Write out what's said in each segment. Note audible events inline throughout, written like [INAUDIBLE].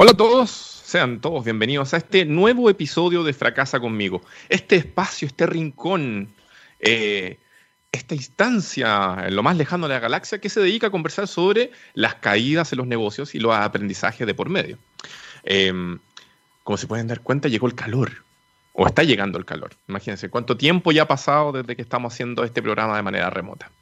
Hola a todos, sean todos bienvenidos a este nuevo episodio de Fracasa conmigo. Este espacio, este rincón, eh, esta instancia en lo más lejano de la galaxia que se dedica a conversar sobre las caídas en los negocios y los aprendizajes de por medio. Em, como se pueden dar cuenta, llegó el calor, o está llegando el calor. Imagínense cuánto tiempo ya ha pasado desde que estamos haciendo este programa de manera remota.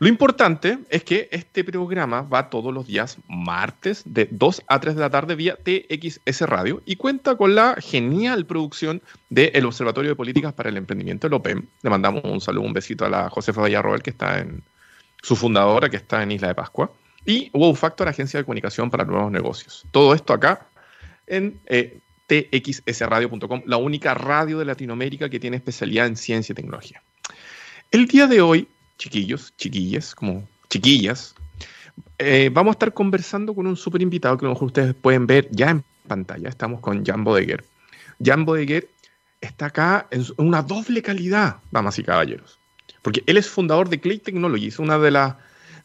Lo importante es que este programa va todos los días martes de 2 a 3 de la tarde vía TXS Radio y cuenta con la genial producción del Observatorio de Políticas para el Emprendimiento, el OPEM. Le mandamos un saludo, un besito a la Josefa Villarroel, que está en su fundadora, que está en Isla de Pascua, y Wow Factor, Agencia de Comunicación para Nuevos Negocios. Todo esto acá en eh, txsradio.com, la única radio de Latinoamérica que tiene especialidad en ciencia y tecnología. El día de hoy chiquillos, chiquillas, como chiquillas, eh, vamos a estar conversando con un súper invitado que a ustedes pueden ver ya en pantalla. Estamos con Jan Bodeguer. Jan Bodeguer está acá en una doble calidad, damas y caballeros. Porque él es fundador de Clay Technologies, una de,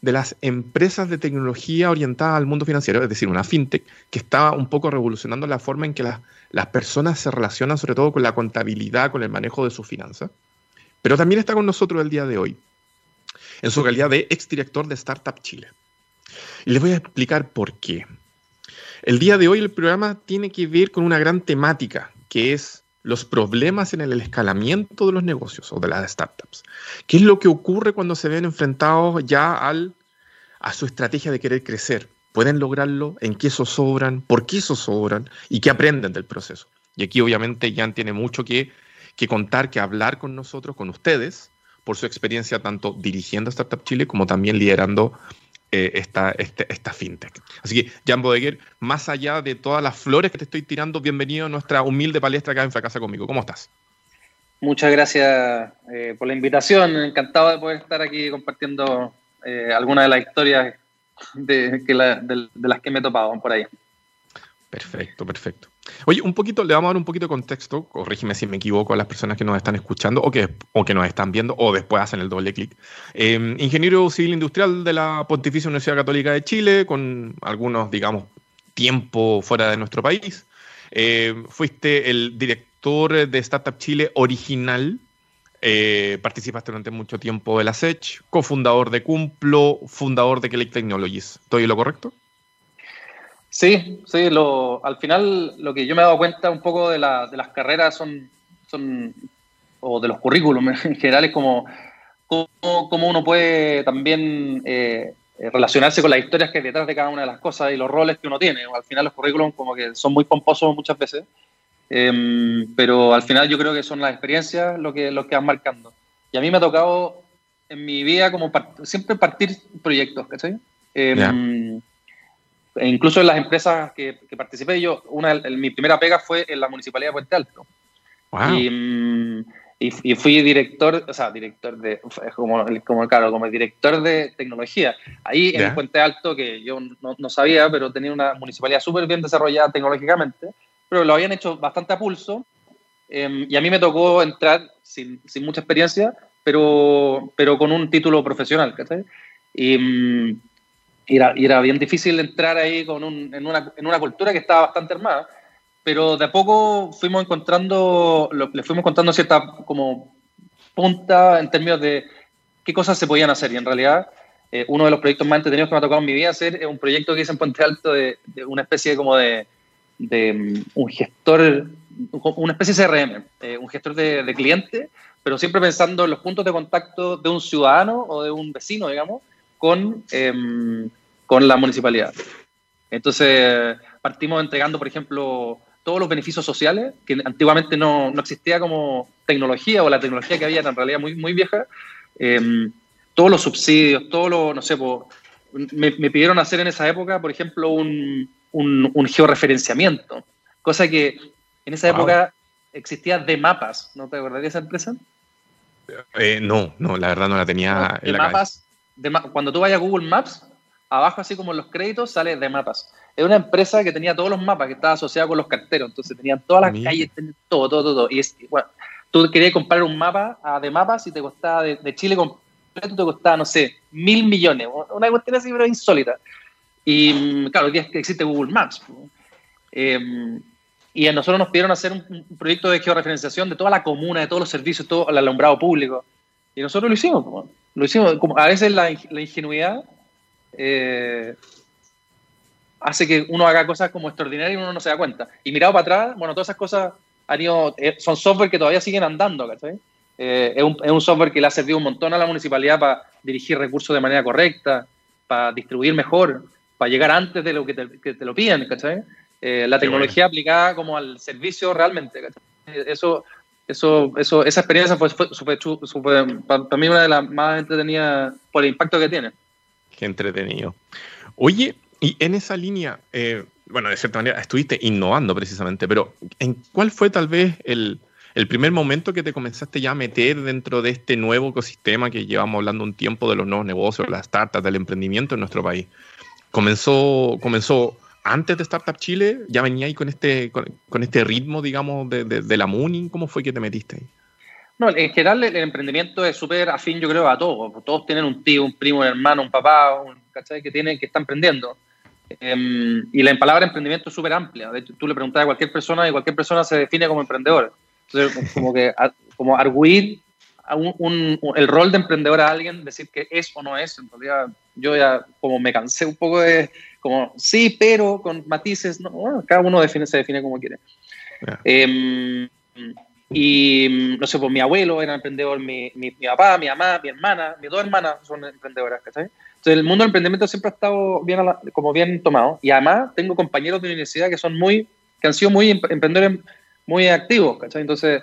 de las empresas de tecnología orientada al mundo financiero, es decir, una fintech que está un poco revolucionando la forma en que las personas se relacionan, sobre todo con la contabilidad, con el manejo de sus finanzas. Pero también está con nosotros el día de hoy en su calidad de exdirector de Startup Chile. Y les voy a explicar por qué. El día de hoy el programa tiene que ver con una gran temática, que es los problemas en el escalamiento de los negocios o de las startups. ¿Qué es lo que ocurre cuando se ven enfrentados ya al, a su estrategia de querer crecer? ¿Pueden lograrlo? ¿En qué sobran? ¿Por qué sobran? ¿Y qué aprenden del proceso? Y aquí obviamente Jan tiene mucho que, que contar, que hablar con nosotros, con ustedes, por su experiencia tanto dirigiendo Startup Chile como también liderando eh, esta, este, esta fintech. Así que, Jan Bodeguer, más allá de todas las flores que te estoy tirando, bienvenido a nuestra humilde palestra acá en Fracasa conmigo. ¿Cómo estás? Muchas gracias eh, por la invitación. Encantado de poder estar aquí compartiendo eh, algunas de las historias de, de las que me he topado por ahí. Perfecto, perfecto. Oye, un poquito, le vamos a dar un poquito de contexto, corrígeme si me equivoco a las personas que nos están escuchando o que, o que nos están viendo o después hacen el doble clic. Em, ingeniero civil industrial de la Pontificia Universidad Católica de Chile, con algunos, digamos, tiempo fuera de nuestro país. Em, fuiste el director de Startup Chile original. Eh, participaste durante mucho tiempo de la SECH, cofundador de Cumplo, fundador de Kelly Technologies. ¿Estoy lo correcto? Sí, sí, al final lo que yo me he dado cuenta un poco de, la, de las carreras son, son, o de los currículums en general, es como cómo, uno puede también eh, relacionarse con las historias que hay detrás de cada una de las cosas y los roles que uno tiene. Al final los currículums como que son muy pomposos muchas veces, em, pero al final yo creo que son las experiencias lo que, lo que van marcando. Y a mí me ha tocado en mi vida como siempre partir proyectos, ¿cachai? Eh, incluso en las empresas que, participé, yo, una, mi primera pega fue en la Municipalidad de Puente Alto. Mm, y, fui director, o sea, director de, como, como, claro, como director de tecnología. Ahí en Puente Alto, que yo no, sabía, pero tenía una municipalidad súper bien desarrollada tecnológicamente, pero lo habían hecho bastante a pulso. Em, y a mí me tocó entrar sin, sin, mucha experiencia, pero, pero con un título profesional, ¿cachai? Y, mm, y era, bien difícil entrar ahí con en, una, en, una, cultura que estaba bastante armada, pero de a poco fuimos encontrando, le fuimos encontrando cierta como punta en términos de qué cosas se podían hacer. Y en realidad, eh, uno de los proyectos más entretenidos que me ha tocado en mi vida hacer es un proyecto que hice en Puente Alto de, una especie como de, de mm, un gestor, una especie de CRM, eh, un gestor de, de cliente, pero siempre pensando en los puntos de contacto de un ciudadano o de un vecino, digamos, con, em, con la municipalidad. Entonces, partimos entregando, por ejemplo, todos los beneficios sociales, que antiguamente no, no existía como tecnología, o la tecnología que había era en realidad muy, muy vieja, em, todos los subsidios, todos los, no sé, me, me, pidieron hacer en esa época, por ejemplo, un, un, georreferenciamiento, cosa que en esa época existía de mapas, ¿no te acuerdas de esa empresa? Eh, no, no, la verdad no la tenía en la mapas, cuando tú vayas a Google Maps, abajo así como en los créditos sale de mapas. Es una empresa que tenía todos los mapas, que estaba asociada con los carteros, entonces tenían todas las calles, todo, todo, todo. Y es, bueno, tú querías comprar un mapa a de mapas y te costaba de, Chile completo, te costaba, no sé, mil millones, una cuestión así, pero insólita. Y claro, hoy día que existe Google Maps. Em, y a nosotros nos pidieron hacer un, proyecto de georreferenciación de toda la comuna, de todos los servicios, todo el alumbrado público. Y nosotros lo hicimos. Lo hicimos. Como a veces la, ingenuidad eh, hace que uno haga cosas como extraordinarias y uno no se da cuenta. Y mirado para atrás, bueno, todas esas cosas han ido, eh, son software que todavía siguen andando, ¿cachai? Eh, es, un, es, un, software que le ha servido un montón a la municipalidad para dirigir recursos de manera correcta, para distribuir mejor, para llegar antes de lo que te, que te lo piden, ¿cachai? La tecnología aplicada como al servicio realmente, ¿cachai? Eso, eso, eso, esa experiencia fue, para mí una de las más entretenidas por el impacto que tiene. Qué entretenido. Oye, y en esa línea, eh, bueno, de cierta manera estuviste innovando precisamente, pero ¿en cuál fue tal vez el, el primer momento que te comenzaste ya a meter dentro de este nuevo ecosistema que llevamos hablando un tiempo de los nuevos negocios, las startups, del emprendimiento en nuestro país? ¿Comenzó, comenzó antes de Startup Chile? ¿Ya venía ahí con este, con, este ritmo, digamos, de, de, la Mooning? ¿Cómo fue que te metiste ahí? No, en general el emprendimiento es súper afín, yo creo, a todos. Todos tienen un tío, un primo, un hermano, un papá, un, ¿cachai? Que, tienen, que está emprendiendo. Em, y la palabra emprendimiento es súper amplia. De hecho, tú le preguntas a cualquier persona y cualquier persona se define como emprendedor. Entonces, como que como arguir un, el rol de emprendedor a alguien, decir que es o no es, en realidad yo ya como me cansé un poco de, como sí, pero con matices, no, cada uno define, se define como quiere. Em, y no sé, pues mi abuelo era emprendedor, mi, mi, papá, mi mamá, mi hermana, mis dos hermanas son emprendedoras, Entonces el mundo del emprendimiento siempre ha estado bien, como bien tomado. Y además tengo compañeros de universidad que son muy, que han sido muy emprendedores muy activos, ¿cachai? Entonces,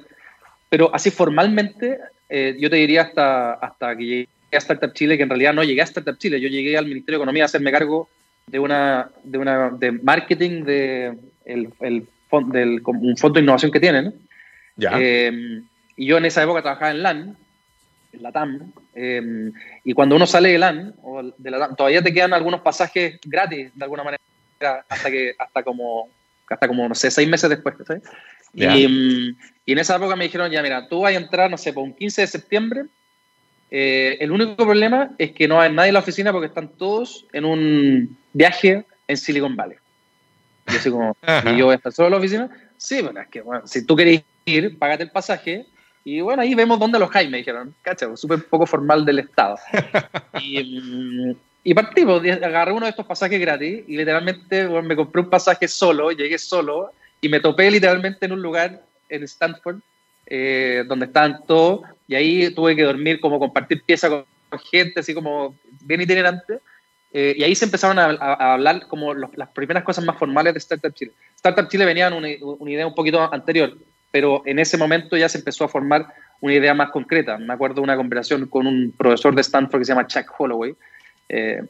pero así formalmente, eh, yo te diría hasta, hasta que llegué a Startup Chile, que en realidad no llegué a Startup Chile, yo llegué al Ministerio de Economía a hacerme cargo de una, de una, de marketing de el, el del, un fondo de innovación que tienen. Ya. Eh, y yo en esa época trabajaba en LAN, en la TAM, eh, y cuando uno sale de LAN, o de la TAM, todavía te quedan algunos pasajes gratis, de alguna manera, hasta que, hasta como, hasta como, no sé, seis meses después, ¿sabes? Mm, y, en esa época me dijeron, ya mira, tú vas a entrar, no sé, por un 15 de septiembre. Eh, el único problema es que no hay nadie en la oficina porque están todos en un viaje en Silicon Valley. Yo soy como, [LAUGHS] ¿y yo voy a estar solo en la oficina? Sí, bueno, es que, bueno, si tú querés ir, págate el pasaje y bueno, ahí vemos dónde los hay, me dijeron. Cacha, súper poco formal del Estado. [LAUGHS] y, mm, y partí, pues, agarré uno de estos pasajes gratis y literalmente me compré un pasaje solo, llegué solo y me topé literalmente en un lugar en Stanford eh, donde estaban todos y ahí tuve que dormir como compartir pieza con, gente así como bien itinerante eh, y ahí se empezaron a, hablar como las primeras cosas más formales de Startup Chile. Startup Chile venía en una, una, idea un poquito anterior, pero en ese momento ya se empezó a formar una idea más concreta. Me acuerdo de una conversación con un profesor de Stanford que se llama Chuck Holloway, eh,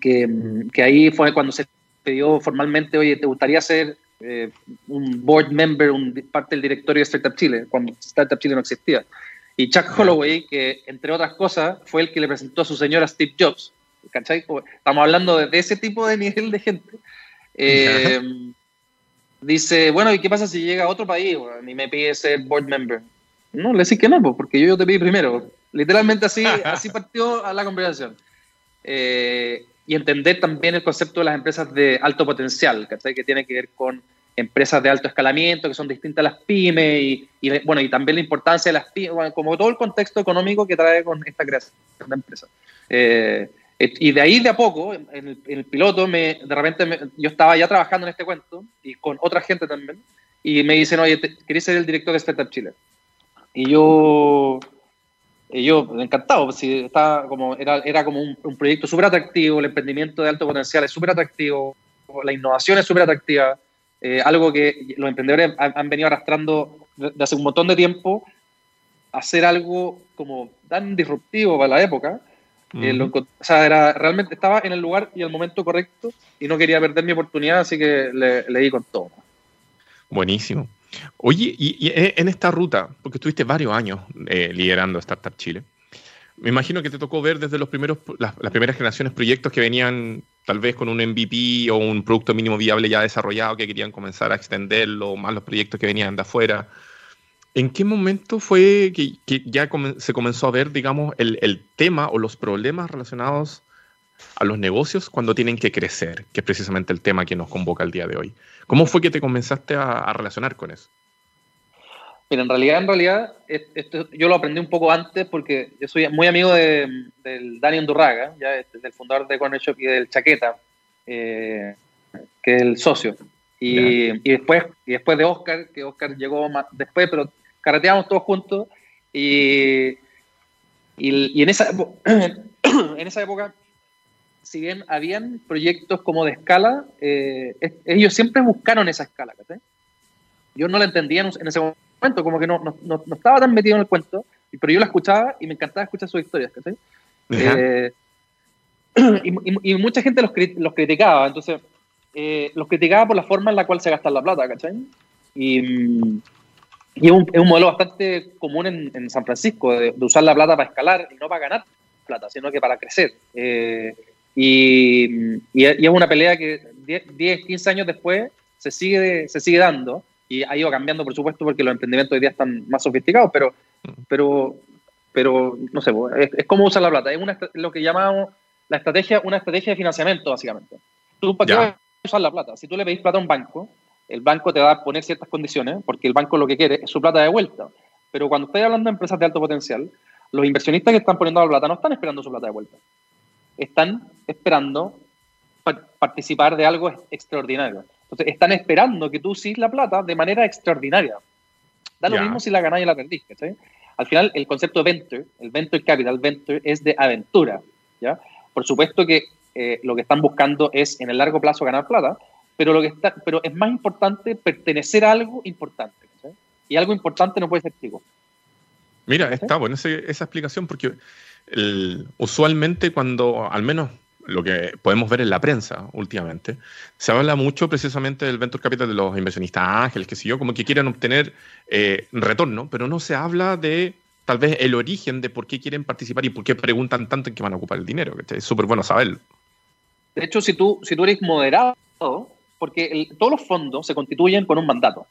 que, que, ahí fue cuando se pidió formalmente, oye, ¿te gustaría ser eh, un board member, un, parte del directorio de Startup Chile, cuando Startup Chile no existía. Y Chuck Holloway, que entre otras cosas fue el que le presentó a su señora Steve Jobs, ¿cachai? Estamos hablando de, ese tipo de nivel de gente. Eh, dice, bueno, ¿y qué pasa si llega a otro país y me pide ser board member? No, le decís que no, porque yo, yo te pedí primero. Literalmente así, [LAUGHS] así partió a la conversación. Eh, y entender también el concepto de las empresas de alto potencial, que tiene que ver con empresas de alto escalamiento, que son distintas a las pymes, y, bueno, y también la importancia de las pymes, como todo el contexto económico que trae con esta creación de empresas. Eh, y de ahí de a poco, en el, piloto, me, de repente yo estaba ya trabajando en este cuento, y con otra gente también, y me dicen, oye, ¿querés ser el director de Startup Chile? Y yo y yo encantado, si estaba como, era, era como un, proyecto súper atractivo, el emprendimiento de alto potencial es súper atractivo, la innovación es súper atractiva, eh, algo que los emprendedores han, venido arrastrando desde hace un montón de tiempo, hacer algo como tan disruptivo para la época. Eh, o sea, era, realmente estaba en el lugar y el momento correcto y no quería perder mi oportunidad, así que le, le di con todo. Buenísimo. Oye, y, eh, en esta ruta, porque estuviste varios años eh, liderando Startup Chile, me imagino que te tocó ver desde los primeros, las, primeras generaciones proyectos que venían tal vez con un MVP o un producto mínimo viable ya desarrollado que querían comenzar a extenderlo, más los proyectos que venían de afuera. ¿En qué momento fue que, ya se comenzó a ver, digamos, el, tema o los problemas relacionados a los negocios cuando tienen que crecer, que es precisamente el tema que nos convoca el día de hoy. ¿Cómo fue que te comenzaste a, relacionar con eso? Mira, en realidad, en realidad, esto, yo lo aprendí un poco antes porque yo soy muy amigo de, del Daniel Durraga, ya este, del fundador de Corner Shop y del Chaqueta, eh, que es el socio. Y, y, después, y después de Oscar, que Oscar llegó más después, pero carreteamos todos juntos. Y, y, y en, esa, [COUGHS] en esa época si bien habían proyectos como de escala, eh, ellos siempre buscaron esa escala. Yo no la entendía en ese momento, como que no, no, no, estaba tan metido en el cuento, pero yo la escuchaba y me encantaba escuchar sus historias. Eh, [CLEARS THROAT] y, y, mucha gente los, los criticaba, entonces eh, los criticaba por la forma en la cual se gasta la plata, ¿cachai? Y, y es, un, es, un, modelo bastante común en, en San Francisco, de, usar la plata para escalar y no para ganar plata, sino que para crecer. Eh, y, y, es una pelea que 10, 15 años después se sigue, se sigue dando y ha ido cambiando, por supuesto, porque los emprendimientos hoy día están más sofisticados, pero, pero, pero no sé, pues, es, como usar la plata. Es una, lo que llamamos la estrategia, una estrategia de financiamiento, básicamente. ¿Tú para qué vas a usar la plata? Si tú le pedís plata a un banco, el banco te va a poner ciertas condiciones, porque el banco lo que quiere es su plata de vuelta. Pero cuando estoy hablando de empresas de alto potencial, los inversionistas que están poniendo la plata no están esperando su plata de vuelta están esperando participar de algo extraordinario. Entonces, están esperando que tú sigues la plata de manera extraordinaria. Da lo mismo si la ganáis o la perdís. Al final, el concepto de venture, el venture capital, venture, es de aventura. ¿ya? Por supuesto que eh, lo que están buscando es en el largo plazo ganar plata, pero, lo que está, pero es más importante pertenecer a algo importante. Y algo importante no puede ser chico. Mira, está buena esa explicación porque usualmente cuando, al menos lo que podemos ver en la prensa últimamente, se habla mucho precisamente del venture capital de los inversionistas ángeles, que sé yo, como que quieren obtener eh, retorno, pero no se habla de tal vez el origen de por qué quieren participar y por qué preguntan tanto en qué van a ocupar el dinero, que es súper bueno saberlo. De hecho, si tú, si tú eres moderado, porque todos los fondos se constituyen con un mandato.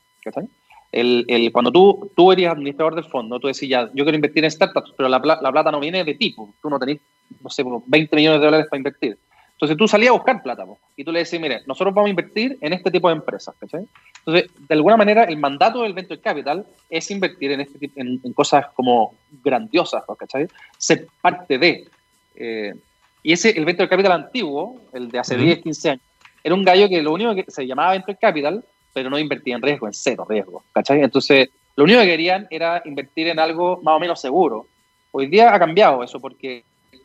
El, el, cuando tú, tú eres administrador del fondo, tú decís, ya, yo quiero invertir en startups, pero la, la plata no viene de tipo. Tú no tenés, no sé, 20 millones de dólares para invertir. Entonces tú salías a buscar plata y tú le decís, mire, nosotros vamos a invertir en este tipo de empresas. ¿cachai? Entonces, de alguna manera, el mandato del Venture Capital es invertir en, este, en, en cosas como grandiosas, ¿cachai? Ser parte de. Eh, y ese, el Venture Capital antiguo, el de hace 10, 15 años, era un gallo que lo único que se llamaba Venture Capital pero no invertían en riesgo, en cero riesgo, ¿cachai? Entonces, lo único que querían era invertir en algo más o menos seguro. Hoy día ha cambiado eso porque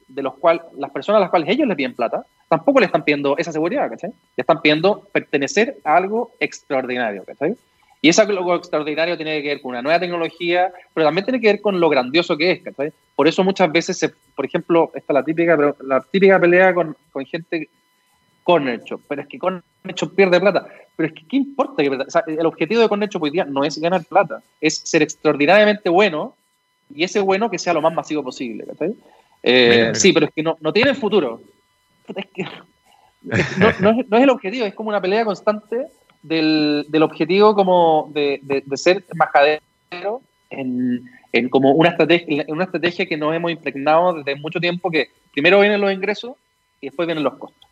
de los cuales las personas a las cuales ellos les piden plata, tampoco le están pidiendo esa seguridad, ¿cachai? Le están pidiendo pertenecer a algo extraordinario. Y ese algo extraordinario tiene que ver con una nueva tecnología, pero también tiene que ver con lo grandioso que es, ¿cachai? Por eso muchas veces, por ejemplo, esta la típica, la típica pelea con, con gente Corner Shop, pero es que Corner Shop pierde plata. Pero es que, ¿qué importa? Que el objetivo de Corner Shop hoy día no es ganar plata, es ser extraordinariamente bueno y ese bueno que sea lo más masivo posible. Eh, sí, pero es que no, no tiene futuro. Es que, [LAUGHS] no, es, el objetivo, es como una pelea constante del, del objetivo como de, de, ser majadero en, en, como una estrategia, una estrategia que nos hemos impregnado desde mucho tiempo que primero vienen los ingresos y después vienen los costos.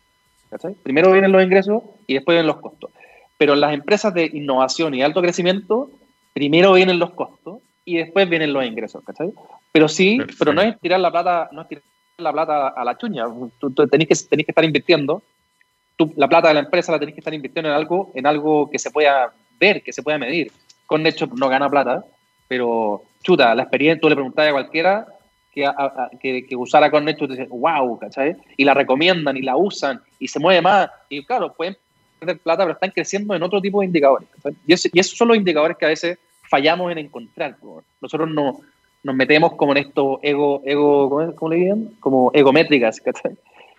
Primero vienen los ingresos y después vienen los costos. Pero en las empresas de innovación y alto crecimiento, primero vienen los costos y después vienen los ingresos, ¿cachai? Pero sí, pero no es tirar la plata, no es tirar la plata a la chuña. Tú, tenés, que, tenés que estar invirtiendo. Tú, la plata de la empresa la tenés que estar invirtiendo en algo, en algo que se pueda ver, que se pueda medir. Con hecho no gana plata, pero chuta, la experiencia, tú le preguntas a cualquiera que, que, usara con esto y dicen, wow, ¿cachai? Y la recomiendan y la usan y se mueve más. Y claro, pueden perder plata, pero están creciendo en otro tipo de indicadores. Y, y, esos son los indicadores que a veces fallamos en encontrar. Nosotros no, nos metemos como en estos ego, ego ¿cómo, le digan? Como egométricas, ¿cachai?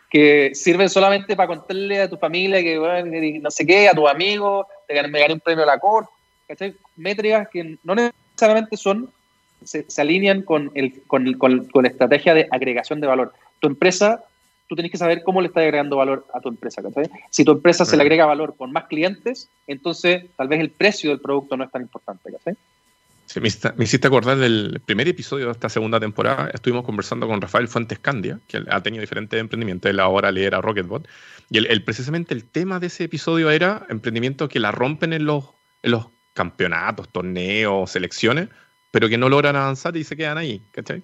Que sirven solamente para contarle a tu familia que, no sé qué, a tus amigos, me gané un premio a la corte, ¿cachai? Métricas que no necesariamente son se, alinean con, el, con, con, la estrategia de agregación de valor. Tu empresa, tú tienes que saber cómo le estás agregando valor a tu empresa. Si tu empresa se le agrega valor con más clientes, entonces tal vez el precio del producto no es tan importante. Me, hiciste acordar del primer episodio de esta segunda temporada. Estuvimos conversando con Rafael Fuentes Candia, que ha tenido diferentes emprendimientos. Él ahora lidera Rocketbot. Y el, precisamente el tema de ese episodio era emprendimientos que la rompen en los, en los campeonatos, torneos, selecciones, pero que no logran avanzar y se quedan ahí. ¿cachai?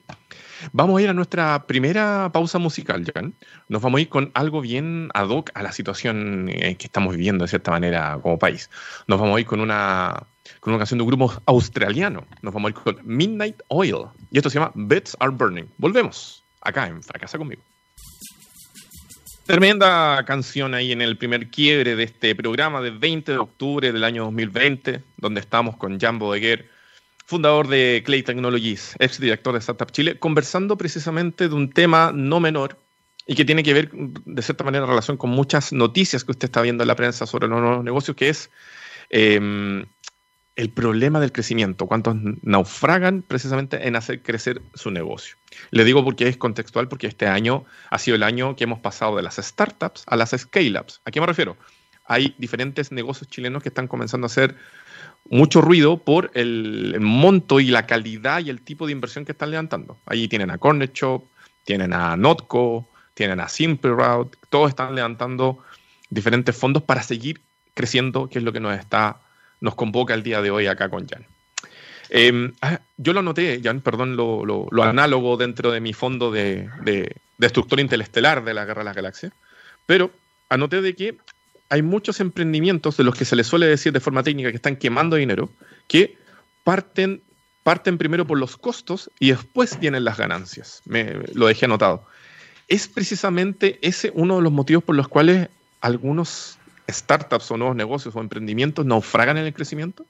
Vamos a ir a nuestra primera pausa musical, Jan. Nos vamos a ir con algo bien ad hoc a la situación que estamos viviendo de cierta manera como país. Nos vamos a ir con una, con una canción de un grupo australiano. Nos vamos a ir con Midnight Oil. Y esto se llama Beds Are Burning. Volvemos acá en Fracasa conmigo. Tremenda canción ahí en el primer quiebre de este programa de 20 de octubre del año 2020, donde estamos con Jan Bodeguer fundador de Clay Technologies, ex director de Startup Chile, conversando precisamente de un tema no menor y que tiene que ver de cierta manera en relación con muchas noticias que usted está viendo en la prensa sobre los nuevos negocios, que es em, el problema del crecimiento, cuántos naufragan precisamente en hacer crecer su negocio. Le digo porque es contextual, porque este año ha sido el año que hemos pasado de las startups a las scale-ups. ¿A qué me refiero? Hay diferentes negocios chilenos que están comenzando a hacer mucho ruido por el, monto y la calidad y el tipo de inversión que están levantando. Allí tienen a Cornet Shop, tienen a Notco, tienen a Simple Route, todos están levantando diferentes fondos para seguir creciendo, que es lo que nos está, nos convoca el día de hoy acá con Jan. Em, ah, yo lo anoté, Jan, perdón, lo, análogo dentro de mi fondo de, de, de interestelar de la Guerra de las Galaxias, pero anoté de que hay muchos emprendimientos de los que se les suele decir de forma técnica que están quemando dinero, que parten, parten primero por los costos y después vienen las ganancias. Me, lo dejé anotado. ¿Es precisamente ese uno de los motivos por los cuales algunos startups o nuevos negocios o emprendimientos naufragan en el crecimiento?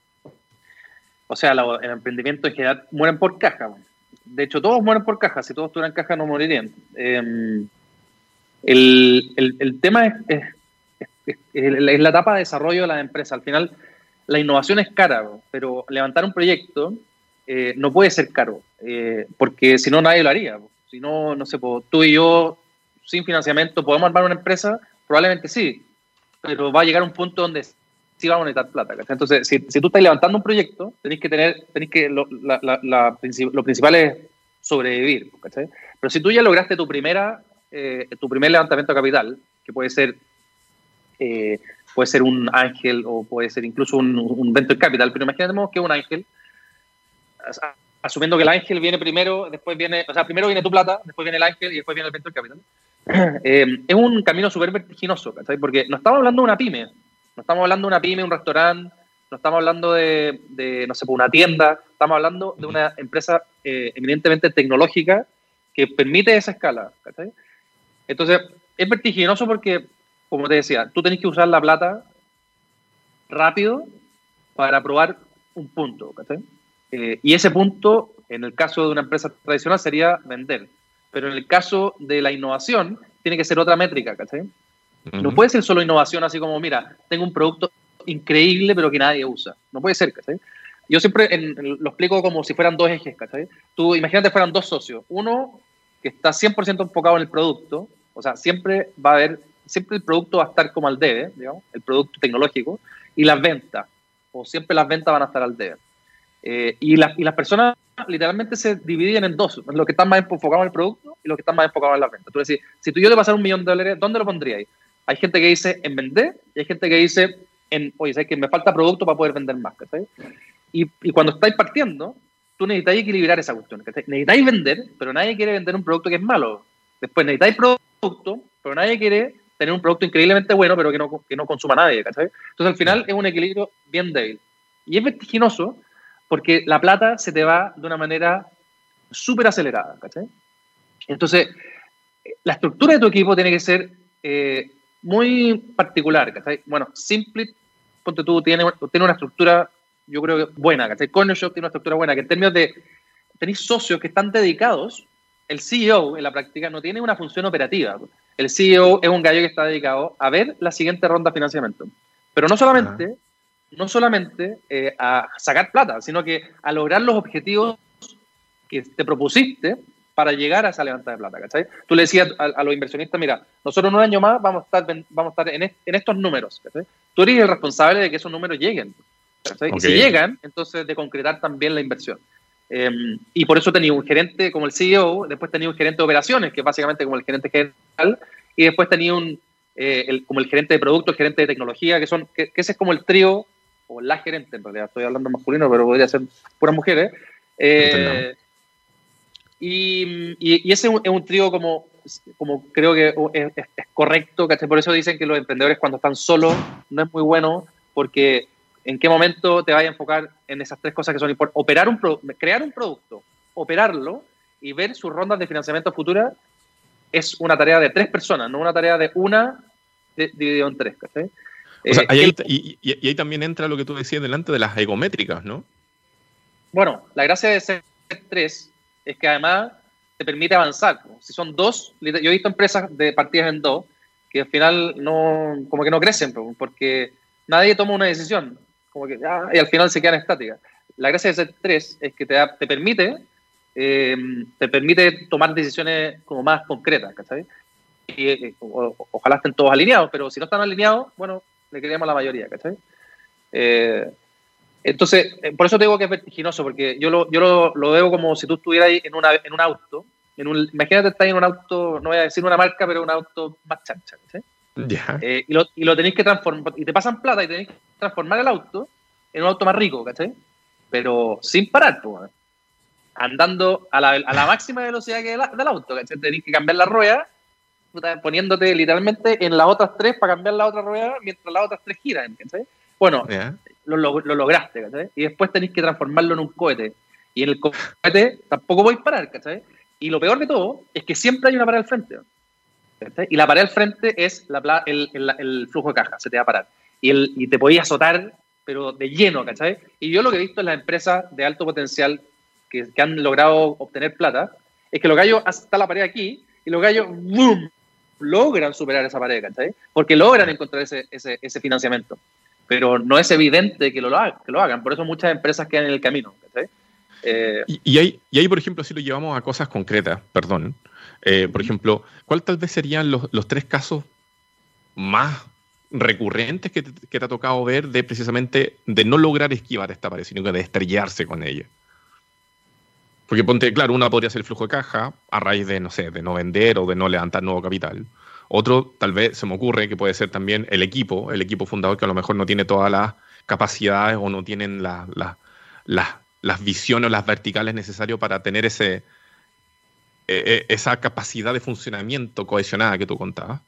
O sea, el emprendimiento en general mueren por caja. De hecho, todos mueren por caja. Si todos tuvieran caja, no morirían. Em, el, tema es es, la etapa de desarrollo de la empresa. Al final, la innovación es cara, pero levantar un proyecto eh, no puede ser caro, eh, porque si no nadie lo haría. Si no, no sé, tú y yo, sin financiamiento, ¿podemos armar una empresa? Probablemente sí, pero va a llegar un punto donde sí vamos a necesitar plata. Entonces, si, tú estás levantando un proyecto, tenéis que tener, que, lo, lo principal es sobrevivir. Pero si tú ya lograste tu primera, eh, tu primer levantamiento de capital, que puede ser eh, puede ser un ángel o puede ser incluso un, un venture capital, pero imaginemos que un ángel, asumiendo que el ángel viene primero, después viene, o sea, primero viene tu plata, después viene el ángel y después viene el venture capital. [CLEARS THROAT] Eh, es un camino súper vertiginoso, ¿cachai? Porque no estamos hablando de una pyme, no estamos hablando de una pyme, un restaurante, no estamos hablando de, no sé, pues, una tienda, estamos hablando de una empresa eh, eminentemente tecnológica que permite esa escala, ¿cachai? Entonces, es vertiginoso porque como te decía, tú tenés que usar la plata rápido para probar un punto. Eh, y ese punto, en el caso de una empresa tradicional, sería vender. Pero en el caso de la innovación, tiene que ser otra métrica. No puede ser solo innovación así como, mira, tengo un producto increíble pero que nadie usa. No puede ser. Yo siempre lo explico como si fueran dos ejes. Tú imagínate fueran dos socios. Uno que está 100% enfocado en el producto, o sea, siempre va a haber siempre el producto va a estar como al debe, digamos, el producto tecnológico, y las ventas, o siempre las ventas van a estar al debe. Eh, y, las, y las personas literalmente se dividen en dos, los que están más enfocados en el producto y los que están más enfocados en las ventas. Tú decís, si tú yo te pasar un millón de dólares, ¿dónde lo pondrías? Hay gente que dice en vender y hay gente que dice en, oye, ¿sabes que me falta producto para poder vender más? Y, y, cuando estáis partiendo, tú necesitáis equilibrar esa cuestión. Necesitáis vender, pero nadie quiere vender un producto que es malo. Después necesitáis producto, pero nadie quiere tener un producto increíblemente bueno, pero que no, que no consuma nadie, ¿cachai? Entonces al final es un equilibrio bien débil. Y es vertiginoso porque la plata se te va de una manera súper acelerada, ¿cachai? Entonces, la estructura de tu equipo tiene que ser eh, muy particular, ¿cachai? Bueno, Simply, ponte tú, tiene, tiene una estructura, yo creo que buena, ¿cachai? Corner Shop tiene una estructura buena, que en términos de, tenéis socios que están dedicados, el CEO en la práctica no tiene una función operativa. El CEO es un gallo que está dedicado a ver la siguiente ronda de financiamiento. Pero no solamente, no solamente eh, a sacar plata, sino que a lograr los objetivos que te propusiste para llegar a esa levantada de plata, ¿cachai? Tú le decías a, los inversionistas, mira, nosotros en un año más vamos a estar, vamos a estar en, estos números, ¿cachai? Tú eres el responsable de que esos números lleguen. Y si llegan, entonces de concretar también la inversión. Em, y por eso tenía un gerente como el CEO, después tenía un gerente de operaciones, que es básicamente como el gerente general, y después tenía un, eh, como el gerente de producto, el gerente de tecnología, que son que, ese es como el trío, o la gerente en realidad, estoy hablando masculino, pero podría ser puras mujeres. Eh, y, y, ese es un, trío como, como creo que es, es correcto, Por eso dicen que los emprendedores cuando están solos no es muy bueno, porque en qué momento te vayas a enfocar en esas tres cosas que son importantes. Operar un crear un producto, operarlo y ver sus rondas de financiamiento futuras es una tarea de tres personas, no una tarea de una dividido en tres. Eh, ahí, y, ahí también entra lo que tú decías delante de las egométricas, ¿no? Bueno, la gracia de ser tres es que además te permite avanzar. Si son dos, yo he visto empresas de partidas en dos que al final no, como que no crecen, porque nadie toma una decisión como que, ah, y al final se quedan estáticas. La gracia de ser tres es que te, te permite eh, te permite tomar decisiones como más concretas, ¿cachai? Y, eh, ojalá estén todos alineados, pero si no están alineados, bueno, le queremos la mayoría, ¿cachai? Eh, entonces, por eso te digo que es vertiginoso, porque yo lo, yo lo, lo veo como si tú estuvieras ahí en, una, en un auto, en un, imagínate estar en un auto, no voy a decir una marca, pero un auto más chancha, ¿cachai? Eh, y, lo, y, lo, tenéis que transformar, y te pasan plata y tenéis que transformar el auto en un auto más rico, ¿cachai? Pero sin parar, pues, andando a la, a la máxima velocidad que del auto, ¿cachai? Tenéis que cambiar la rueda, poniéndote literalmente en las otras tres para cambiar la otra rueda mientras las otras tres giran, ¿cachai? Bueno, lo, lo, lograste, ¿cachai? Y después tenéis que transformarlo en un cohete. Y en el cohete tampoco voy a parar, ¿cachai? Y lo peor de todo es que siempre hay una parada al frente. Y la pared al frente es la, el, el, flujo de caja, se te va a parar. Y, el, y te podías azotar, pero de lleno, ¿cachai? Y yo lo que he visto en las empresas de alto potencial que, que han logrado obtener plata, es que los gallos, está la pared aquí, y los gallos, ¡boom! logran superar esa pared, ¿cachai? Porque logran encontrar ese, ese, ese financiamiento. Pero no es evidente que lo, que lo hagan, por eso muchas empresas quedan en el camino, ¿cachai? Eh, y, y, ahí, y ahí, por ejemplo, si lo llevamos a cosas concretas, perdón, eh, por ejemplo, ¿cuál tal vez serían los, tres casos más recurrentes que te, ha tocado ver de precisamente de no lograr esquivar esta pared, sino que de estrellarse con ella? Porque ponte, claro, una podría ser el flujo de caja a raíz de, no sé, de no vender o de no levantar nuevo capital. Otro, tal vez se me ocurre que puede ser también el equipo, el equipo fundador que a lo mejor no tiene todas las capacidades o no tienen las visiones o las verticales necesarias para tener ese, eh, eh, esa capacidad de funcionamiento cohesionada que tú contabas,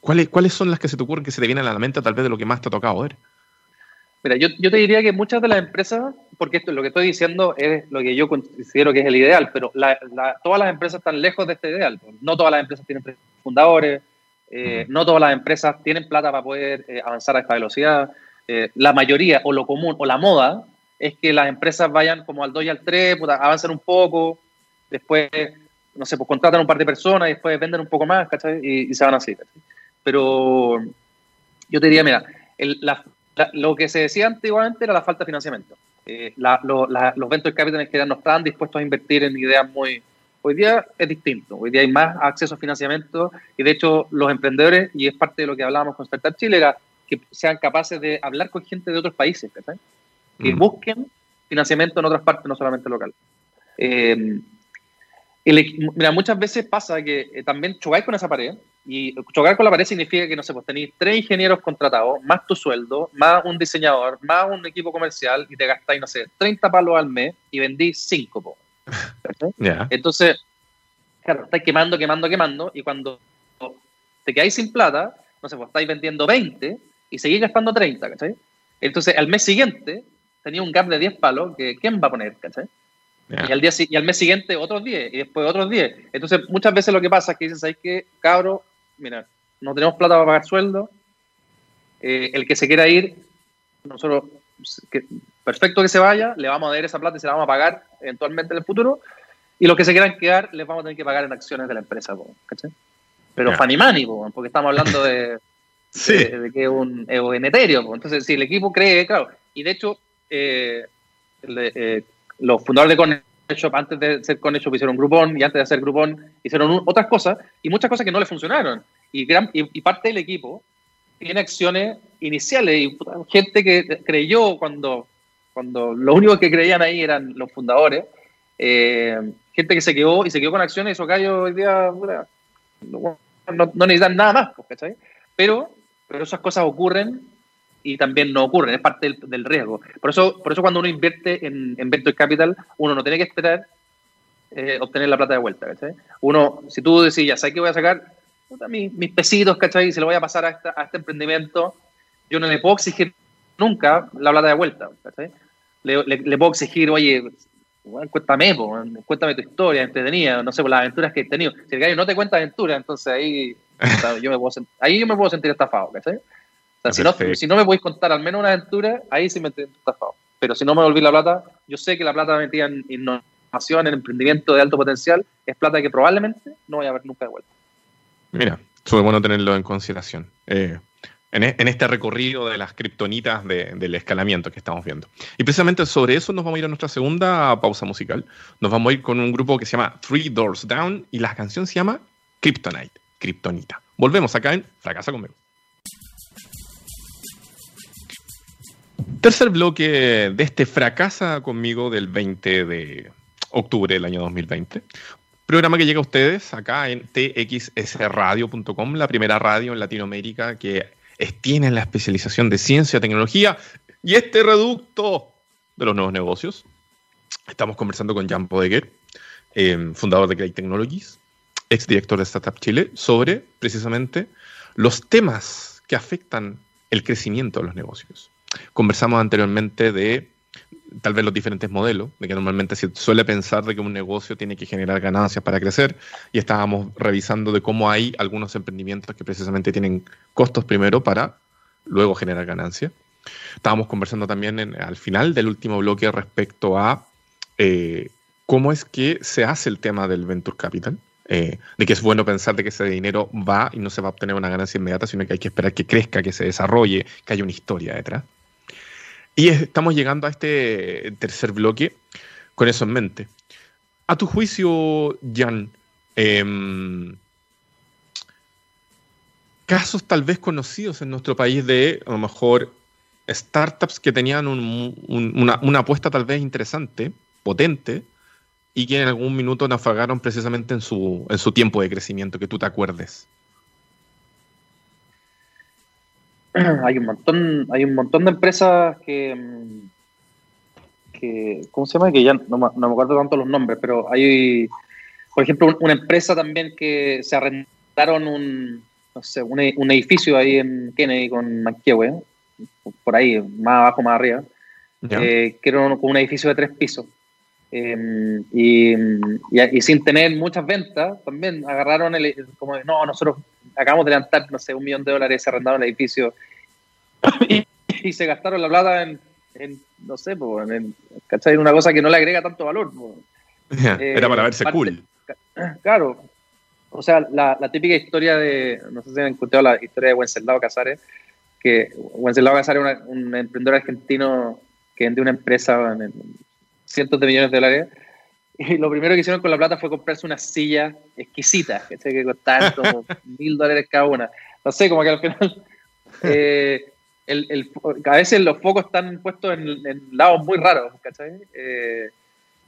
¿cuáles, ¿cuáles son las que se te ocurren que se te vienen a la mente tal vez de lo que más te ha tocado ver? Mira, yo, yo te diría que muchas de las empresas, porque esto, lo que estoy diciendo es lo que yo considero que es el ideal, pero todas las empresas están lejos de este ideal. No todas las empresas tienen fundadores, eh, no todas las empresas tienen plata para poder avanzar a esta velocidad. la mayoría, o lo común, o la moda, es que las empresas vayan como al 2 y al 3, avancen un poco, después, no sé, pues contratan un par de personas y después venden un poco más, ¿cachai? Y, se van así, ¿cachai? Pero yo te diría, mira, lo que se decía antiguamente era la falta de financiamiento. Eh, los venture capitals que no estaban dispuestos a invertir en ideas muy... Hoy día es distinto, hoy día hay más acceso a financiamiento y de hecho los emprendedores, y es parte de lo que hablábamos con Startup Chile, era que sean capaces de hablar con gente de otros países, ¿cachai? que mm. busquen financiamiento en otras partes, no solamente local. Eh, mira, muchas veces pasa que eh, también chocáis con esa pared y chocar con la pared significa que, no sé, pues tenéis tres ingenieros contratados, más tu sueldo, más un diseñador, más un equipo comercial y te gastáis, no sé, 30 palos al mes y vendís 5. Po, [LAUGHS] Entonces, claro, estáis quemando, quemando, quemando y cuando te quedáis sin plata, no sé, pues estáis vendiendo 20 y seguís gastando 30, ¿cachai? Entonces, al mes siguiente tenía un gap de 10 palos que ¿quién va a poner, ¿cachai? Y, al día, y al mes siguiente otros 10 y después otros 10. Entonces, muchas veces lo que pasa es que dicen, ¿sabes qué? Cabro, mira, no tenemos plata para pagar sueldo. Eh, el que se quiera ir, nosotros, que, perfecto que se vaya, le vamos a dar esa plata y se la vamos a pagar eventualmente en el futuro. Y los que se quieran quedar, les vamos a tener que pagar en acciones de la empresa, ¿cachai? Pero yeah. money, porque estamos hablando [LAUGHS] de, de, que es un, es un etéreo. Entonces, si el equipo cree, claro, y de hecho, eh, eh, los fundadores de ConnectShop, antes de ser ConnectShop, hicieron Groupon y antes de hacer Groupon, hicieron otras cosas y muchas cosas que no les funcionaron. Y, gran, y, parte del equipo tiene acciones iniciales y gente que creyó cuando, cuando los únicos que creían ahí eran los fundadores, eh, gente que se quedó y se quedó con acciones y esos gallos hoy día no, no, necesitan nada más, pues, ¿cachai? Pero, pero esas cosas ocurren y también no ocurren, es parte del, riesgo. Por eso, por eso cuando uno invierte en, en Venture Capital, uno no tiene que esperar eh, obtener la plata de vuelta, ¿cachai? Uno, si tú decís, ya sabes que voy a sacar mis, mis, pesitos, ¿cachai? Y se lo voy a pasar a, este emprendimiento, yo no le puedo exigir nunca la plata de vuelta, ¿cachai? Le, le, puedo exigir, oye, cuéntame, cuéntame tu historia, entretenida, no sé, por las aventuras que he tenido. Si el gallo no te cuenta aventuras, entonces ahí, [LAUGHS] yo me puedo ahí yo me puedo sentir estafado, ¿cachai? Sea, si no, si no, me podéis contar al menos una aventura, ahí sí me siento estafado. Pero si no me volví la plata, yo sé que la plata metida en, en en emprendimiento de alto potencial, es plata que probablemente no vaya a ver nunca de vuelta. Mira, súper bueno tenerlo en consideración. Eh, e, en, este recorrido de las criptonitas del escalamiento que estamos viendo. Y precisamente sobre eso nos vamos a ir a nuestra segunda pausa musical. Nos vamos a ir con un grupo que se llama Three Doors Down y la canción se llama Kryptonite, Kryptonita. Volvemos acá en Fracasa conmigo. Tercer bloque de este Fracasa conmigo del 20 de octubre del año 2020. Programa que llega a ustedes acá en txsradio.com, la primera radio en Latinoamérica que tiene la especialización de ciencia, tecnología y este reducto de los nuevos negocios. Estamos conversando con Jan Podeguer, eh, fundador de Great Technologies, exdirector de Startup Chile, sobre precisamente los temas que afectan el crecimiento de los negocios. Conversamos anteriormente de tal vez los diferentes modelos, de que normalmente se suele pensar de que un negocio tiene que generar ganancias para crecer y estábamos revisando de cómo hay algunos emprendimientos que precisamente tienen costos primero para luego generar ganancias. Estábamos conversando también al final del último bloque respecto a eh, cómo es que se hace el tema del venture capital. Eh, de que es bueno pensar de que ese dinero va y no se va a obtener una ganancia inmediata, sino que hay que esperar que crezca, que se desarrolle, que haya una historia detrás. Y estamos llegando a este tercer bloque con eso en mente. A tu juicio, Jan, em, casos tal vez conocidos en nuestro país de a lo mejor startups que tenían una, una, apuesta tal vez interesante, potente, y que en algún minuto naufragaron precisamente en su, en su tiempo de crecimiento, que tú te acuerdes. [CLEARS THROAT] hay un montón, hay un montón de empresas que, mm, que ¿cómo se llama? Que ya no, me acuerdo tanto los nombres, pero hay, por ejemplo, una empresa también que se arrendaron un, no sé, un, edificio ahí en Kennedy con Manquehue, por ahí, más abajo, más arriba, eh, que era un, un, edificio de tres pisos. Em, y, y, sin tener muchas ventas, también agarraron el, como, no, nosotros acabamos de levantar, no sé, un millón de dólares, se arrendaron el edificio [COUGHS] y, se gastaron la plata en, no sé, en, ¿cachai? Una cosa que no le agrega tanto valor. Era para verse cool. Claro. O sea, la, típica historia de, no sé si han escuchado la historia de Wenceslao Casares, que Wenceslao Casares es un emprendedor argentino que vende una empresa en, cientos de millones de dólares y lo primero que hicieron con la plata fue comprarse una silla exquisita, que, que costaban [LAUGHS] como mil dólares cada una. No sé, como que al final. [LAUGHS] Eh, el, el, a veces los focos están puestos en, lados muy raros, ¿cachai? Eh,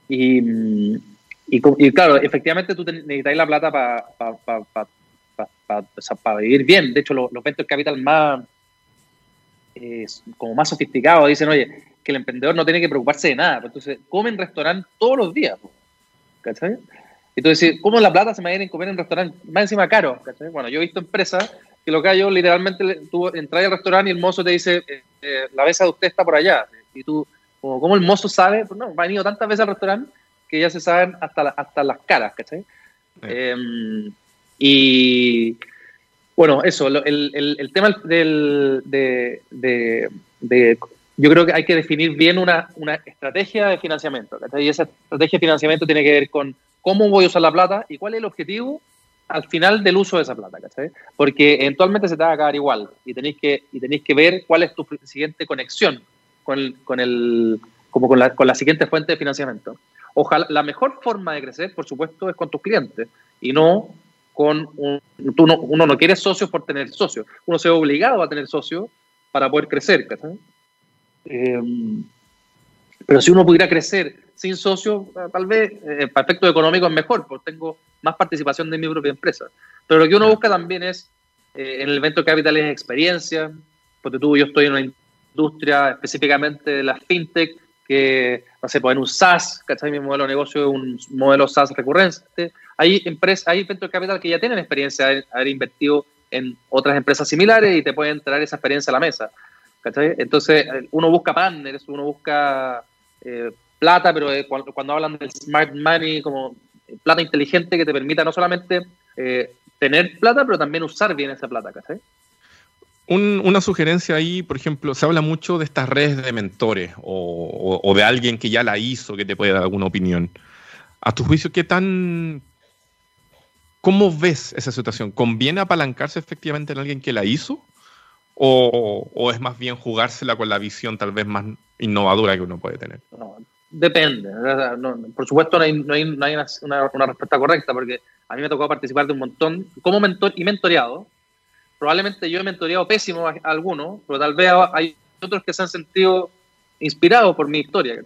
y, y, claro, efectivamente tú necesitas la plata para vivir bien. De hecho, los, los venture capital más, eh, como más sofisticados dicen, oye, que el emprendedor no tiene que preocuparse de nada. Pues, entonces, come en restaurante todos los días. ¿Cachai? Entonces, ¿cómo la plata se me va a comer en restaurante? Más encima caro. ¿cachai? Bueno, yo he visto empresas que lo que hay yo literalmente tú entras al restaurante y el mozo te dice, eh, eh, la mesa de usted está por allá. Y tú, como, ¿cómo el mozo sabe? Pues no, ha ido tantas veces al restaurante que ya se saben hasta, hasta las caras, ¿cachai? Em, y bueno, eso, el, el, tema del, de, de, de yo creo que hay que definir bien una, una estrategia de financiamiento. Y esa estrategia de financiamiento tiene que ver con cómo voy a usar la plata y cuál es el objetivo al final del uso de esa plata. ¿cachai? Porque eventualmente se te va a acabar igual y tenéis que, y tenéis que ver cuál es tu siguiente conexión con el, con el, como con la, con la siguiente fuente de financiamiento. Ojalá, la mejor forma de crecer, por supuesto, es con tus clientes y no con un... Tú no, uno no quiere socios por tener socios, uno se ve obligado a tener socios para poder crecer. Eh, pero si uno pudiera crecer sin socios, tal vez eh, para efectos económicos es mejor, porque tengo más participación de mi propia empresa. Pero lo que uno busca también es, eh, en el evento capital es experiencia, porque tú, yo estoy en una industria específicamente de la fintech, que, no sé, pues en un SaaS, ¿cachai? Mi modelo de negocio es un modelo SaaS recurrente. Hay empresas, hay venture capital que ya tienen experiencia de haber invertido en otras empresas similares y te pueden traer esa experiencia a la mesa. ¿Cachai? Entonces, uno busca partners, uno busca eh, plata, pero eh, cuando, hablan del smart money, como plata inteligente que te permita no solamente eh, tener plata, pero también usar bien esa plata, ¿cachai? una sugerencia ahí, por ejemplo, se habla mucho de estas redes de mentores o, de alguien que ya la hizo, que te puede dar alguna opinión. A tu juicio, ¿qué tan... ¿Cómo ves esa situación? ¿Conviene apalancarse efectivamente en alguien que la hizo? ¿O, es más bien jugársela con la visión tal vez más innovadora que uno puede tener? depende. por supuesto, no hay, no hay, una, una, respuesta correcta, porque a mí me tocó participar de un montón como mentor y mentoreado probablemente yo he mentoreado pésimo a, algunos, pero tal vez hay otros que se han sentido inspirados por mi historia.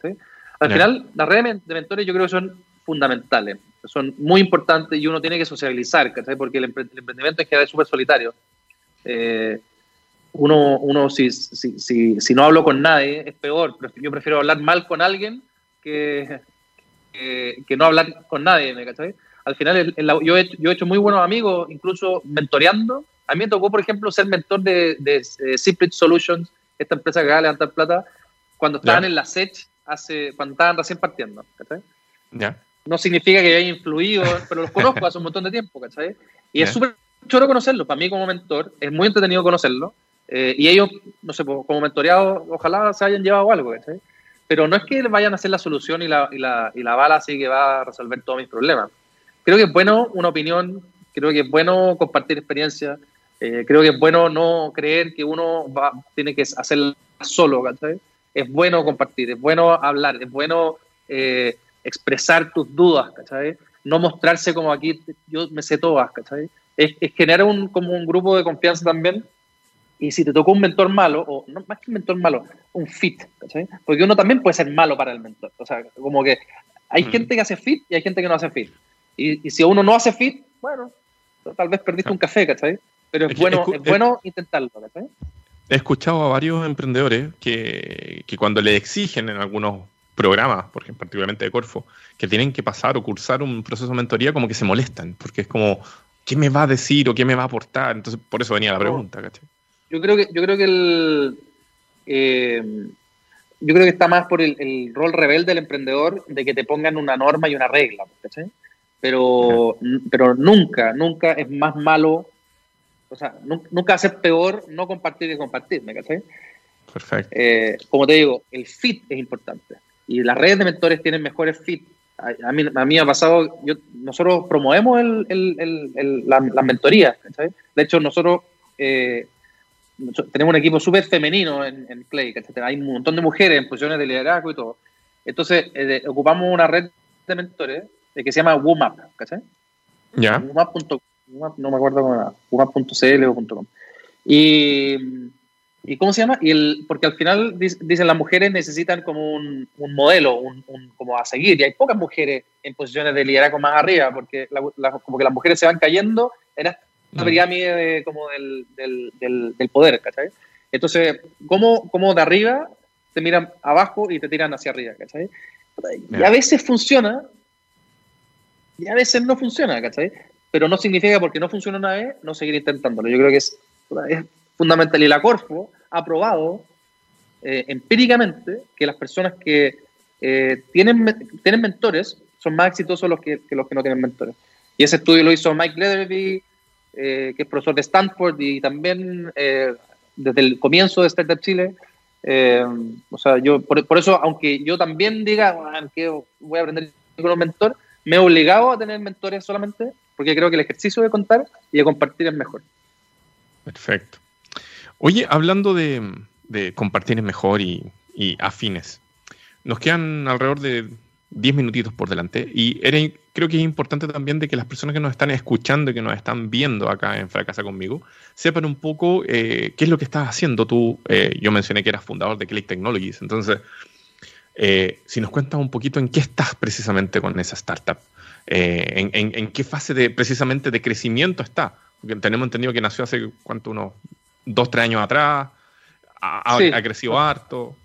Al final, las redes de mentores yo creo que son fundamentales, son muy importantes y uno tiene que socializar, porque el, emprendimiento en general es súper solitario. Eh, uno, uno si, si, si, si, no hablo con nadie, es peor. Yo prefiero hablar mal con alguien que, que, no hablar con nadie, Al final, yo, he, yo he hecho muy buenos amigos, incluso mentoreando, a mí me tocó, por ejemplo, ser mentor de, de, eh, Solutions, esta empresa que va a levantar plata, cuando estaban en la SEC, hace, cuando estaban recién partiendo. No significa que haya influido, pero los conozco [LAUGHS] hace un montón de tiempo. ¿cachai? Y es súper choro conocerlo. Para mí, como mentor, es muy entretenido conocerlo. Eh, y ellos, no sé, como mentoreados, ojalá se hayan llevado algo. ¿cachai? Pero no es que vayan a hacer la solución y la, y la, y la bala así que va a resolver todos mis problemas. Creo que es bueno una opinión, creo que es bueno compartir experiencias eh, creo que es bueno no creer que uno va, tiene que hacerlo solo, ¿cachai? Es bueno compartir, es bueno hablar, es bueno eh, expresar tus dudas, ¿cachai? No mostrarse como aquí, yo me sé todas, ¿cachai? Es, es generar un, como un grupo de confianza también. Y si te tocó un mentor malo, o no más que un mentor malo, un fit, ¿cachai? Porque uno también puede ser malo para el mentor. O sea, como que hay mm. gente que hace fit y hay gente que no hace fit. Y, y si uno no hace fit, bueno, tal vez perdiste un café, ¿cachai? Pero es, bueno, es, bueno intentarlo. He escuchado a varios emprendedores que, que, cuando le exigen en algunos programas, porque particularmente de Corfo, que tienen que pasar o cursar un proceso de mentoría, como que se molestan, porque es como, ¿qué me va a decir o qué me va a aportar? Entonces, por eso venía la pregunta, ¿cachai? Yo creo que, yo creo que el... Eh, yo creo que está más por el, rol rebelde del emprendedor de que te pongan una norma y una regla, ¿cachai? Pero, pero nunca, nunca es más malo o sea, nunca hacer peor no compartir que compartir, ¿me caché? Perfecto. Eh, como te digo, el fit es importante. Y las redes de mentores tienen mejores fit. A, mí, a mí ha pasado, yo, nosotros promovemos el, el, el, la, mentoría. De hecho, nosotros eh, tenemos un equipo súper femenino en, en Play. Hay un montón de mujeres en posiciones de liderazgo y todo. Entonces, eh, ocupamos una red de mentores que se llama WOMAP. ¿cachai? Ya. WOMAP.com no me acuerdo cómo era, UMAP.cl o .com. Y, y, ¿cómo se llama? Y el, porque al final dicen las mujeres necesitan como un, un modelo, un, como a seguir, y hay pocas mujeres en posiciones de liderazgo más arriba, porque como que las mujeres se van cayendo en esta mm. pirámide como del, del, del, poder, ¿cachai? Entonces, ¿cómo, ¿cómo, de arriba te miran abajo y te tiran hacia arriba, ¿cachai? Y a veces funciona, y a veces no funciona, ¿cachai? pero no significa porque no funciona una vez, no seguir intentándolo. Yo creo que es, fundamental. Y la Corfo ha probado eh, empíricamente que las personas que eh, tienen, tienen mentores son más exitosos los que, los que no tienen mentores. Y ese estudio lo hizo Mike Leatherby, eh, que es profesor de Stanford y también desde el comienzo de Startup Chile. o sea, yo por, eso, aunque yo también diga que voy a aprender con un mentor, me he obligado a tener mentores solamente porque creo que el ejercicio de contar y de compartir es mejor. Perfecto. Oye, hablando de, compartir es mejor y, afines, nos quedan alrededor de 10 minutitos por delante y era creo que es importante también de que las personas que nos están escuchando y que nos están viendo acá en Fracasa conmigo sepan un poco eh, qué es lo que estás haciendo tú. Eh, yo mencioné que eras fundador de Click Technologies, entonces, eh, si nos cuentas un poquito en qué estás precisamente con esa startup, en, en, qué fase de precisamente de crecimiento está. Porque tenemos entendido que nació hace, ¿cuánto? Unos dos, tres años atrás, ha, ha crecido harto.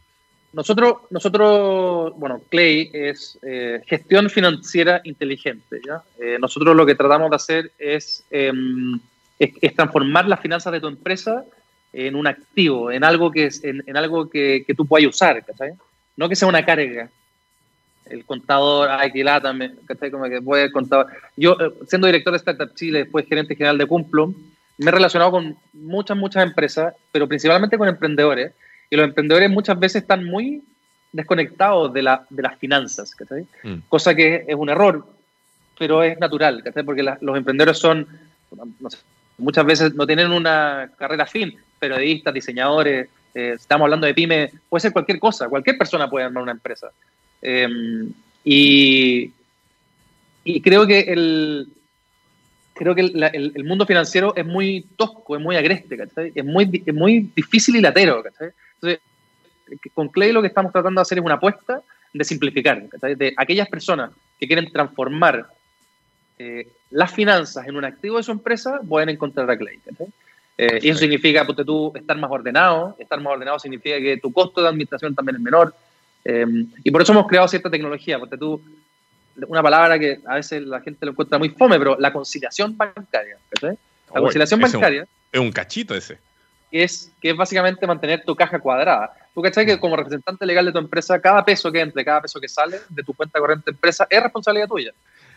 Nosotros, nosotros, bueno, Clay es eh, gestión financiera inteligente. ¿ya? Eh, nosotros lo que tratamos de hacer em, es, es, transformar las finanzas de tu empresa en un activo, en algo que, es, en, algo que, que, tú puedas usar, ¿cachai? No que sea una carga. El contador, ay, que lata, ¿cachai? Como que puede contador. Yo, eh, siendo director de Startup Chile, después gerente general de Cumplo, me he relacionado con muchas, muchas empresas, pero principalmente con emprendedores y los emprendedores muchas veces están muy desconectados de, la, de las finanzas, mm. Cosa que es un error, pero es natural, Porque los emprendedores son, muchas veces no tienen una carrera fin, periodistas, diseñadores, eh, estamos hablando de pyme, puede ser cualquier cosa, cualquier persona puede armar una empresa. Em, y, y creo que el, creo que el, mundo financiero es muy tosco, es muy agreste, Es muy, es muy difícil y latero, ¿cachai? Entonces, con Clay lo que estamos tratando de hacer es una apuesta de simplificar, de aquellas personas que quieren transformar eh, las finanzas en un activo de su empresa, pueden encontrar a Clay. Eh, y eso significa, pues, tú, estar más ordenado. Estar más ordenado significa que tu costo de administración también es menor. Eh, y por eso hemos creado cierta tecnología, porque tú, una palabra que a veces la gente lo encuentra muy fome, pero la conciliación bancaria. La conciliación bancaria. es un cachito ese que es, que es básicamente mantener tu caja cuadrada. Tú cachai que como representante legal de tu empresa, cada peso que entre, cada peso que sale de tu cuenta corriente de empresa es responsabilidad tuya.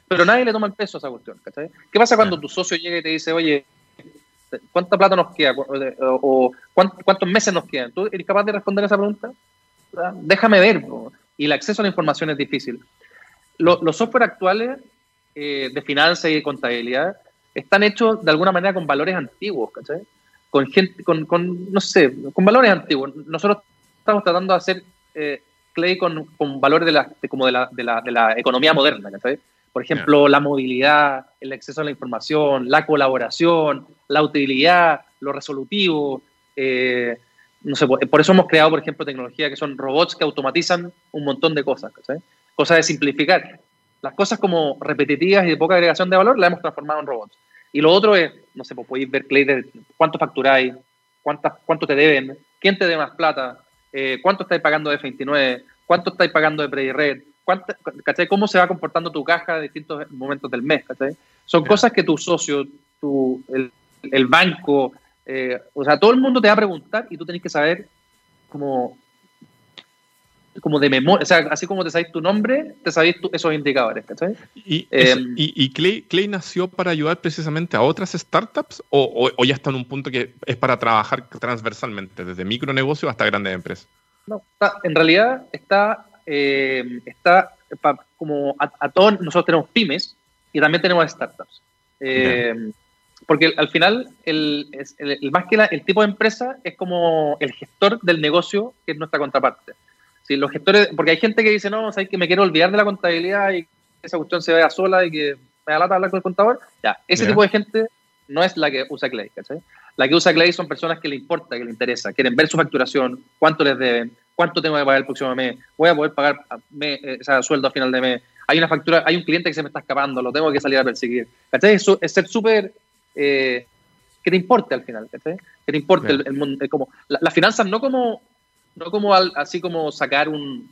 Pero nadie le toma el peso a esa cuestión, ¿cachai? ¿Qué pasa cuando tu socio llega y te dice, oye, ¿cuánta plata nos queda? O, ¿cuántos meses nos quedan? ¿Tú eres capaz de responder esa pregunta? Déjame ver. Y el acceso a la información es difícil. los software actuales eh, de finanzas y de contabilidad están hechos de alguna manera con valores antiguos, ¿cachai? Con gente, con, con, no sé, con valores antiguos. Nosotros estamos tratando de hacer eh, Clay con, con, valores de la, como de la, de la, de la economía moderna, Por ejemplo, la movilidad, el acceso a la información, la colaboración, la utilidad, lo resolutivo. Eh, no sé, por eso hemos creado, por ejemplo, tecnología que son robots que automatizan un montón de cosas, Cosas de simplificar. Las cosas como repetitivas y de poca agregación de valor las hemos transformado en robots. Y lo otro es, no sé, pues podéis ver Clay de cuánto facturáis, cuántas, cuánto te deben, quién te debe más plata, eh, cuánto estáis pagando de F29, cuánto estáis pagando de Predired, ¿cachai? ¿Cómo se va comportando tu caja en distintos momentos del mes, ¿cachai? Son cosas que tu socio, tu, el, el banco, eh, o sea, todo el mundo te va a preguntar y tú tenés que saber cómo como de memoria, o sea, así como te sabéis tu nombre, te sabéis esos indicadores, ¿cachai? ¿Y, em, y, Clay, Clay, nació para ayudar precisamente a otras startups o, o, ya está en un punto que es para trabajar transversalmente, desde micronegocios hasta grandes empresas? No, en realidad está, eh, está como a, todos, nosotros tenemos pymes y también tenemos startups. Eh, porque al final, el, el, más que el tipo de empresa es como el gestor del negocio, que es nuestra contraparte los gestores, porque hay gente que dice, no, sabes que me quiero olvidar de la contabilidad y que esa cuestión se vea sola y que me da lata hablar con el contador. Ya, ese tipo de gente no es la que usa Clay, ¿cachai? La que usa Clay son personas que le importa, que le interesa, quieren ver su facturación, cuánto les deben, cuánto tengo que pagar el próximo mes, voy a poder pagar eh, sueldo a final de mes. Hay una factura, hay un cliente que se me está escapando, lo tengo que salir a perseguir. ¿Cachai? Eso es ser súper eh, que te importe al final, ¿cachai? Que te importe el, mundo, como las finanzas no como no como así como sacar un,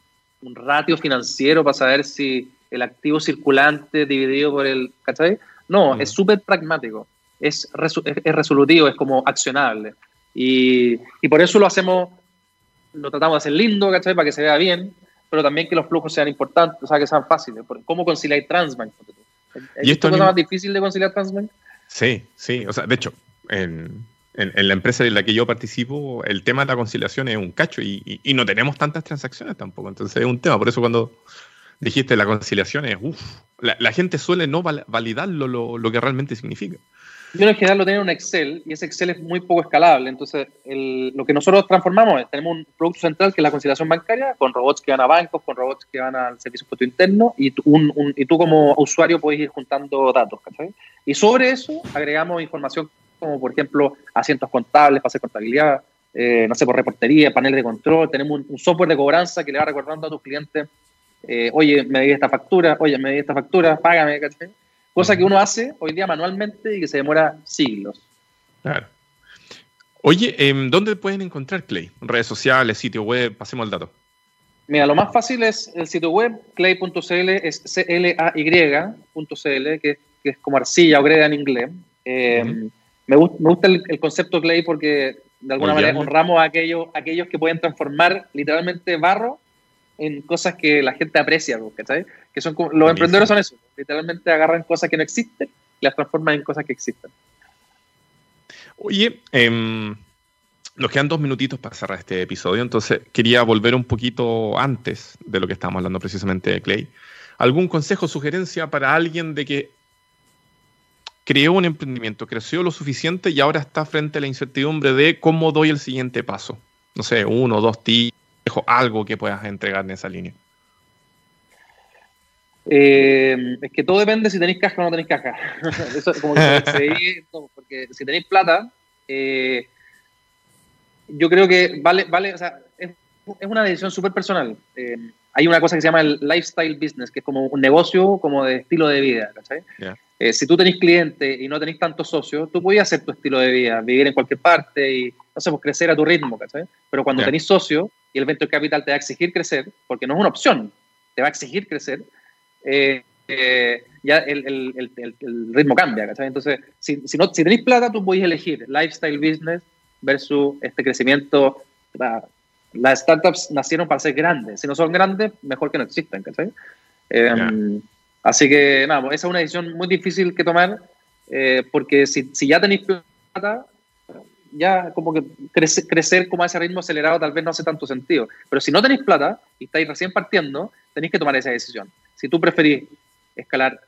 ratio financiero para saber si el activo circulante dividido por el, ¿cachai? No, es súper pragmático, es, es, resolutivo, es como accionable. Y, por eso lo hacemos, lo tratamos de hacer lindo, ¿cachai? Para que se vea bien, pero también que los flujos sean importantes, o sea, que sean fáciles. ¿Cómo conciliar Transbank? ¿Y esto es más difícil de conciliar Transbank? Sí, sí, o sea, de hecho, en, en, la empresa en la que yo participo, el tema de la conciliación es un cacho y, no tenemos tantas transacciones tampoco. Entonces es un tema. Por eso cuando dijiste la conciliación es, uff, la, gente suele no validar lo, lo, que realmente significa. Yo en general lo tengo en un Excel y ese Excel es muy poco escalable. Entonces, lo que nosotros transformamos es, tenemos un producto central que es la conciliación bancaria, con robots que van a bancos, con robots que van al servicio puesto interno y, un, y tú como usuario puedes ir juntando datos. ¿cachai? Y sobre eso agregamos información como, por ejemplo, asientos contables para hacer contabilidad, eh, no sé, por reportería, paneles de control. Tenemos un, software de cobranza que le va recordando a tus clientes, eh, oye, me di esta factura, oye, me di esta factura, págame, ¿cachai? Cosa que uno hace hoy día manualmente y que se demora siglos. Claro. Oye, em, ¿dónde pueden encontrar Clay? Redes sociales, sitio web, pasemos al dato. Mira, lo más fácil es el sitio web, clay.cl, es C-L-A-Y.cl, que, que, es como arcilla o greda en inglés. Em, me, gusta el, concepto Clay porque de alguna manera honramos a aquellos, aquellos que pueden transformar literalmente barro en cosas que la gente aprecia, ¿sabes? Que son los emprendedores son eso, literalmente agarran cosas que no existen y las transforman en cosas que existen. Oye, em, nos quedan dos minutitos para cerrar este episodio, entonces quería volver un poquito antes de lo que estábamos hablando precisamente de Clay. ¿Algún consejo, sugerencia para alguien de que creó un emprendimiento, creció lo suficiente y ahora está frente a la incertidumbre de cómo doy el siguiente paso? No sé, uno, dos tips, algo que puedas entregar en esa línea. Eh, es que todo depende si tenéis caja o no tenéis caja. [LAUGHS] Eso es como que [LAUGHS] se, porque si tenéis plata, eh, yo creo que vale, vale, o sea, es, una decisión súper personal. Eh, hay una cosa que se llama el lifestyle business, que es como un negocio como de estilo de vida, ¿cachai? Si tú tenéis cliente y no tenéis tantos socios, tú podías hacer tu estilo de vida, vivir en cualquier parte y, no sé, pues crecer a tu ritmo, ¿cachai? Pero cuando tenéis socios y el venture capital te va a exigir crecer, porque no es una opción, te va a exigir crecer, eh, eh, ya el, ritmo cambia. Entonces, si, no, si tenéis plata, tú podéis elegir lifestyle business versus este crecimiento. las startups nacieron para ser grandes. Si no son grandes, mejor que no existan. Em, así que, nada, esa es una decisión muy difícil que tomar, eh, porque si, ya tenéis plata, ya como que crecer, crecer como a ese ritmo acelerado tal vez no hace tanto sentido. Pero si no tenéis plata y estáis recién partiendo, tenéis que tomar esa decisión. Si tú preferís escalar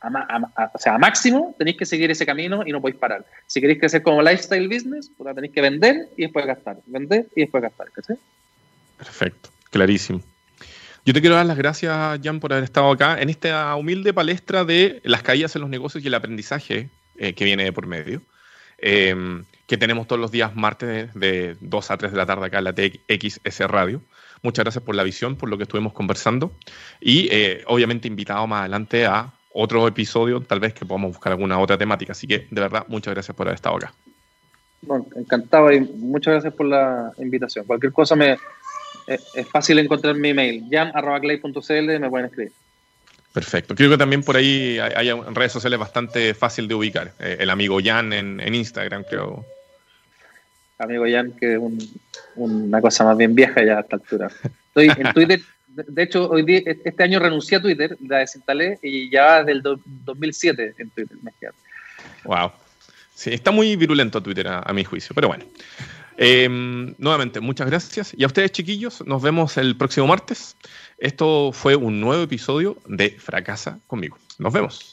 a, o sea, a máximo, tenéis que seguir ese camino y no podéis parar. Si queréis crecer como lifestyle business, pues tenéis que vender y después gastar. Vender y después gastar. Perfecto, clarísimo. Yo te quiero dar las gracias, Jan, por haber estado acá en esta humilde palestra de las caídas en los negocios y el aprendizaje eh, que viene de por medio. Em, que tenemos todos los días martes de, 2 a 3 de la tarde acá en la TXS Radio. Muchas gracias por la visión, por lo que estuvimos conversando. Y eh, obviamente invitado más adelante a otro episodio, tal vez que podamos buscar alguna otra temática. Así que de verdad, muchas gracias por haber estado acá. Bueno, encantado y muchas gracias por la invitación. Cualquier cosa me, es fácil encontrar mi email, jan.clay.cl, me pueden escribir. Perfecto. Creo que también por ahí hay, redes sociales bastante fácil de ubicar. Eh, el amigo Jan en, en Instagram, creo amigo Jan, que es una cosa más bien vieja ya a esta altura. Estoy en [LAUGHS] Twitter, de hecho, hoy día, este año renuncié a Twitter, la desinstalé y ya desde el 2007 en Twitter me Wow. Sí, está muy virulento Twitter a, mi juicio, pero bueno. Em, nuevamente, muchas gracias. Y a ustedes, chiquillos, nos vemos el próximo martes. Esto fue un nuevo episodio de Fracasa conmigo. Nos vemos.